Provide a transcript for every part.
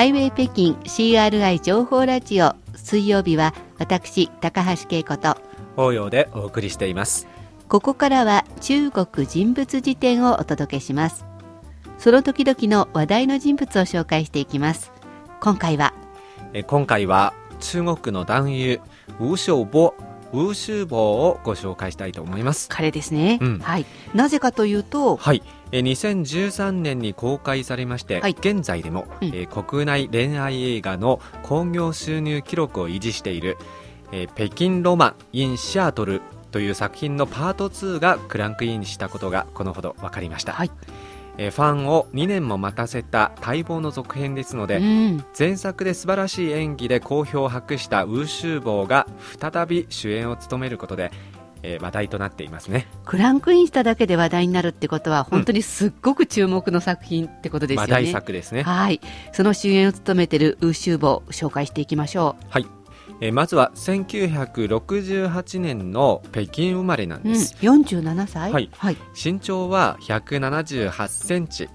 ハイウェイ北京 CRI 情報ラジオ。水曜日は私高橋恵子と法要でお送りしています。ここからは中国人物辞典をお届けします。その時々の話題の人物を紹介していきます。今回はえ今回は中国の男優ウーショウボウーシューボーをご紹介したいと思います。彼ですね、うん。はい。なぜかというとはい。え2013年に公開されまして、はい。現在でも、うん。えー国内恋愛映画の興行収入記録を維持している、えー北京ロマン・イン・シアトルという作品のパート2がクランクインしたことがこのほど分かりました、はいえーファンを2年も待たせた待望の続編ですので、うん。前作で素晴らしい演技で好評を博したウーシューボーが再び主演を務めることで、えー話題となっていますね。クランクインしただけで話題になるってことは本当にすっごく注目の作品ってことですよね、話題作ですね。はい。その主演を務めているウーシューボー紹介していきましょはい、えーまずは1968年の北京生まれなんう、うん、です、47歳。はい。はい、身長は178センチ。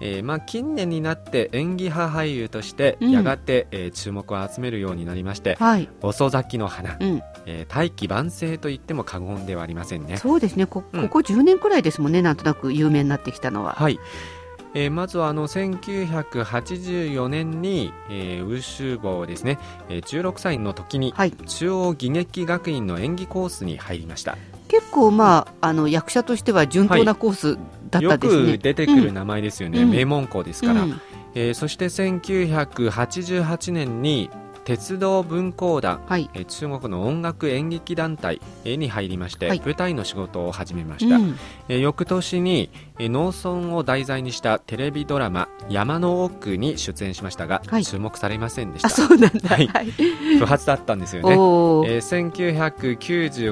えーまあ、近年になって演技派俳優としてうん。やがて、えー注目を集めるようになりまして、はい。遅咲きの花、うん、えー大器晩成と言っても過言ではありませんね。そうですね。こうん。ここ10年くらいですもんねなんとなく有名になってきたのは、はい、えーまずはあの1984年に、えーウーシューボーですね、えー16歳の時にはい、中央技劇学院の演技コースに入りました。結構まああの役者としては順当なコースだったよですね、く出てくる名前ですよね、うん。名門校ですから、うん。えーそして1988年に鉄道文工団はい、えー中国の音楽演劇団体えーに入りまして、はい。舞台の仕事を始めました、うん。えー翌年に、えー農村を題材にしたテレビドラマ「山の奥」に出演しましたが、はい。注目されませんでした。あそうなんだ、はい。はい。不発だったんですよね。えー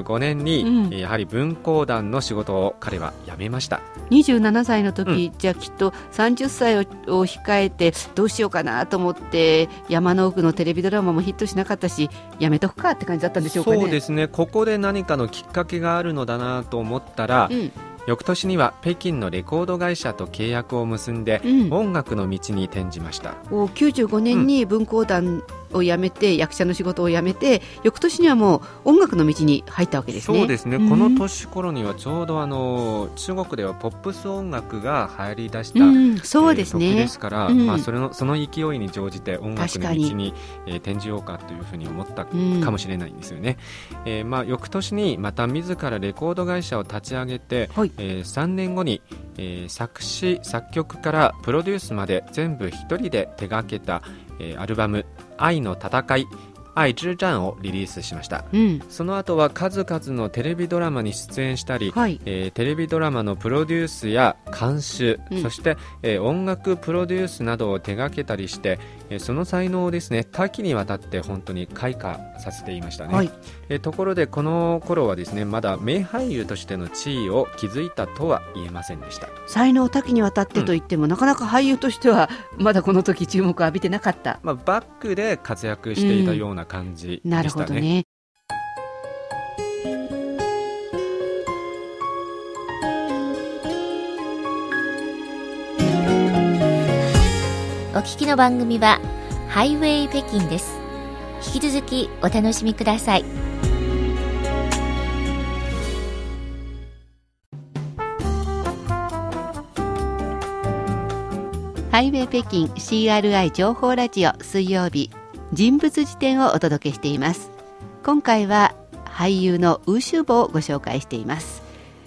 1995年に、うん。えーやはり文工団の仕事を彼は辞めました。27歳の時、じゃあきっと30歳をを控えてどうしようかなと思って山の奥のテレビドラマもヒットしなかったしやめとくかって感じだったんでしょうかね。そうですね。ここで何かのきっかけがあるのだなと思ったら、うん。翌年には北京のレコード会社と契約を結んで、うん。音楽の道に転じました。お95年に文工団を辞めて、役者の仕事を辞めて翌年にはもう音楽の道に入ったわけですね。そうですね、ん。この年頃にはちょうどあの中国ではポップス音楽が流行り出した、うん、そうですね。えー時で。すから、うん。まあ、それのその勢いに乗じて音楽の道にに、えー転じようかというふうに思ったうん。かもしれないんですよね、えーまあ、翌年にまた自らレコード会社を立ち上げて、はい。えー3年後に、えー作詞作曲からプロデュースまで全部一人で手掛けた、アルバム「愛の戦い」愛之战をリリースしました。うん、その後は数々のテレビドラマに出演したり、はい。えーテレビドラマのプロデュースや監修、うん。そして、えー音楽プロデュースなどを手掛けたりして、えーその才能をですね多岐にわたって本当に開花させていましたね、はい。えーところでこの頃はですねまだ名俳優としての地位を築いたとは言えませんでした。才能多岐にわたってと言っても、なかなか俳優としてはまだこの時注目を浴びてなかった。まあ、バックで活躍していたような感じなるでしたね,、ほどね。お聞きの番組はハイウェイ北京です。引き続きお楽しみください。ハイウェイ北京 CRI 情報ラジオ水曜日人物辞典をお届けしています。今回は俳優のウーシューボをご紹介しています。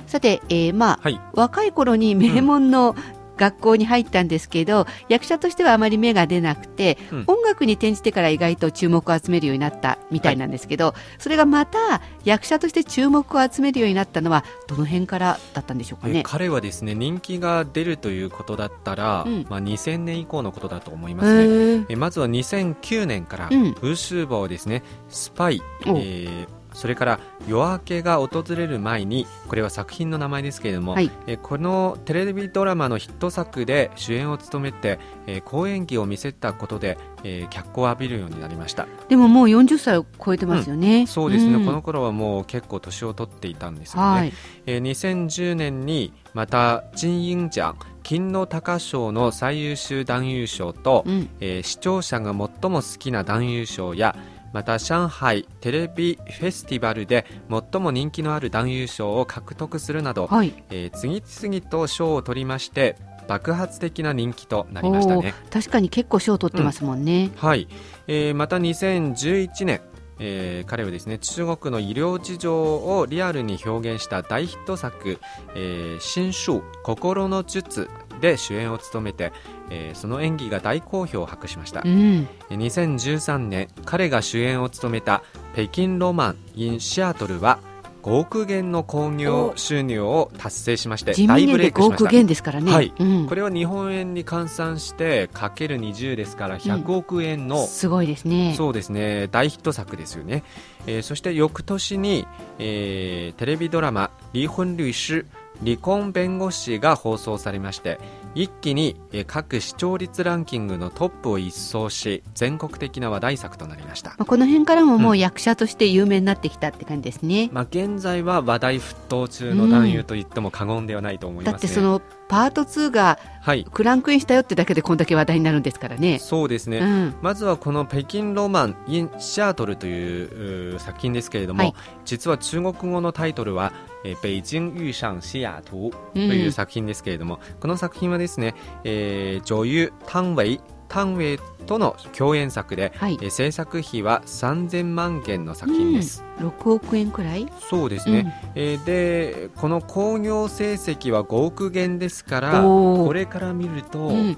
さて、えーまあ、はい。若い頃に名門の学校に入ったんですけど、役者としてはあまり芽が出なくて、うん。音楽に転じてから意外と注目を集めるようになったみたいなんですけど、それがまた役者として注目を集めるようになったのはどの辺からだったんでしょうかえね。彼はですね人気が出るということだったら、うん。まあ、2000年以降のことだと思いへますね。ー。えまずは2009年から、うん。ウーシューバーをですねスパイ、えおーそれから夜明けが訪れる前にこれは作品の名前ですけれども、はいえーこのテレビドラマのヒット作で主演を務めて、えー好演技を見せたことで、えー脚光を浴びるようになりましたでももう40歳を超えてますよね。そうですね、んこの頃はもう結構年を取っていたんですよね、はい。えー2010年にまた金鹰奖金の鷹賞の最優秀男優賞と、うん。えー視聴者が最も好きな男優賞やまた上海テレビフェスティバルで最も人気のある男優賞を獲得するなど、はい。えー次々と賞を取りまして爆発的な人気となりましたね確かに結構賞を取ってますもんね。はい、えーまた2011年えー彼はですね中国の医療事情をリアルに表現した大ヒット作「えー新書心の術」で主演を務めて、えーその演技が大好評を博しました。うん。2013年彼が主演を務めた「北京ロマン in シアトル」は5億元の興行収入を達成しまして人大民元で5ブレイクしました。億元ですからね。はい。うんこれは日本円に換算してかける20ですから100億円の、すごいですね。そうですね。大ヒット作ですよね、えーそして翌年に、えーテレビドラマ「離婚律師離婚弁護士」が放送されまして一気に、えー各視聴率ランキングのトップを一掃し全国的な話題作となりましたまあこの辺からももううん役者として有名になってきたって感じですね。まあ、現在は話題沸騰中の男優と言っても過言ではないと思いだますね。ってそのパート2がはい、クランクインしたよってだけでこんだけ話題になるんですからね。そうですね。うん。まずはこの北京ロマン in シアトルといううー作品ですけれども、はい実は中国語のタイトルは、えー北京遇上西雅图という作品ですけれども、この作品はですね、えー女優タンウェイタンウェイとの共演作で、はい。えー制作費は3000万元の作品です。6億円くらい？そうですね、えーでこの興行成績は5億元ですからこれから見ると、うん。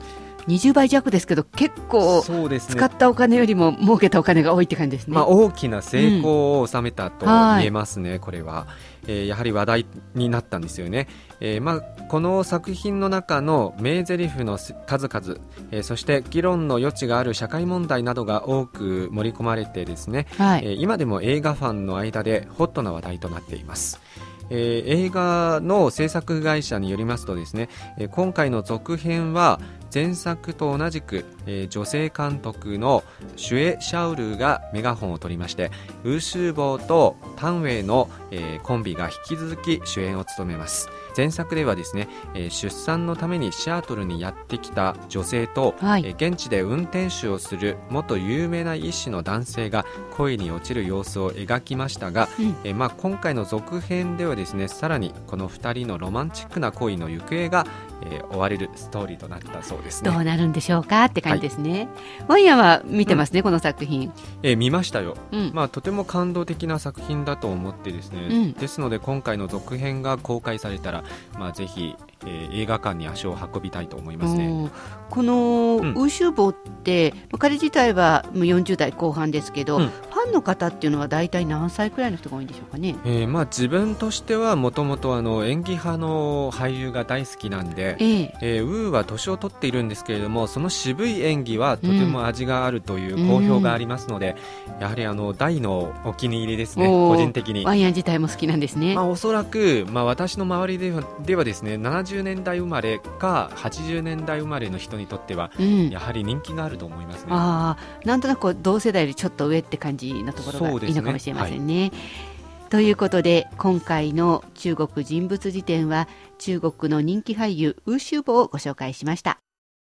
20倍弱ですけど結構使ったお金よりも儲けたお金が多いって感じですね。まあ、大きな成功を収めたと言えますね、これは、えーやはり話題になったんですよね、えーまあ、この作品の中の名台詞の数々、えーそして議論の余地がある社会問題などが多く盛り込まれてですね、はい。えー今でも映画ファンの間でホットな話題となっています。えー映画の制作会社によりますとですね、えー今回の続編は前作と同じく、えー女性監督のシュエ・シャウルがメガホンを取りましてウーシューボーとタンウェイの、えーコンビが引き続き主演を務めます。前作ではですね、えー出産のためにシアトルにやってきた女性と、はい。えー現地で運転手をする元有名な医師の男性が恋に落ちる様子を描きましたが、うん。えーまあ、今回の続編ではですねさらにこの2人のロマンチックな恋の行方が、えー追われるストーリーとなったそうですね、どうなるんでしょうかって感じですね。ワイヤーは見てますね、この作品。えー見ましたよ、うん。まあ、とても感動的な作品だと思ってですね、うん。ですので今回の続編が公開されたら、まあ、ぜひ、えー映画館に足を運びたいと思いますね、うんこの、うん。ウーシューボーってまあ彼自体はもう40代後半ですけど、うんファンの方っていうのは大体何歳くらいの人が多いんでしょうかね？えーまあ、自分としてはもともとあの演技派の俳優が大好きなんで、えええーウーは年を取っているんですけれどもその渋い演技はとても味があるという好評がありますので、やはりあの大のお気に入りですね個人的にワ。イヤー自体も好きなんですね。まあ、おそらく、まあ、私の周りではではですね70年代生まれか80年代生まれの人にとってはうんやはり人気があると思いますね。ああなんとなく同世代よりちょっと上って感じのところがいいのかもしれませんね。ということで今回の中国人物辞典は中国の人気俳優ウーシューボをご紹介しました。